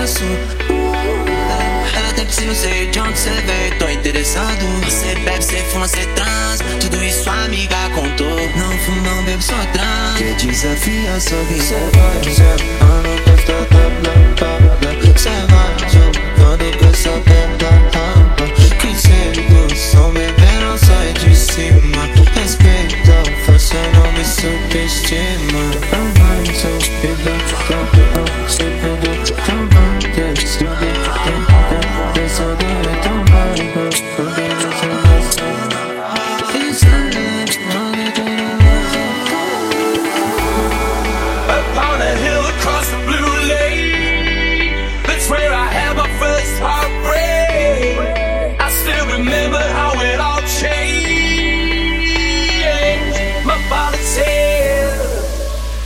faço. Ela tem que não sei de onde você veio, tô interessado. Você bebe, você fuma, você trans. Tudo isso a amiga contou. Não fumo, não bebo, só trans. Quer desafiar, só vem. Cê vai dizer, ah, não gosta da blá, blá, blá. Cê vai jogando com essa pedra rampa. Que sedução, bebê, não sai de cima. Respeita, faça, não me subestima.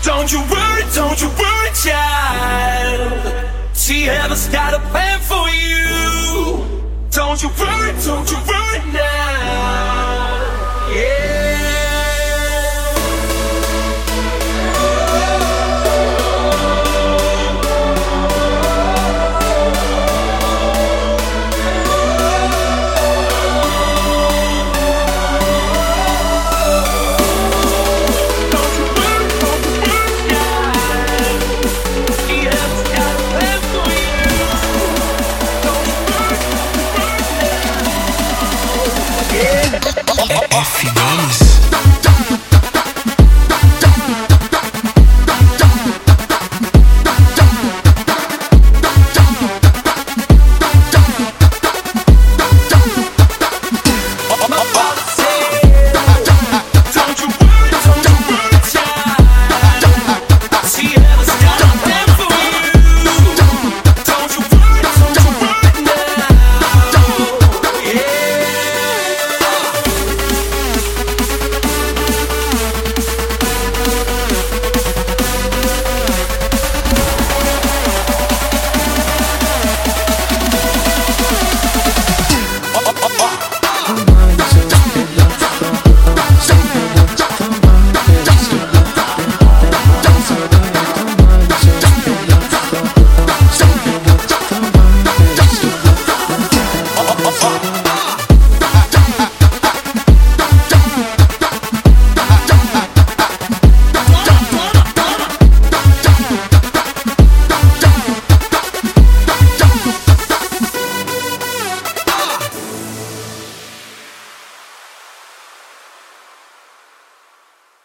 Don't you worry, don't you worry, child. See, heaven's got a plan for you. Don't you worry, don't you worry now. F Gomes.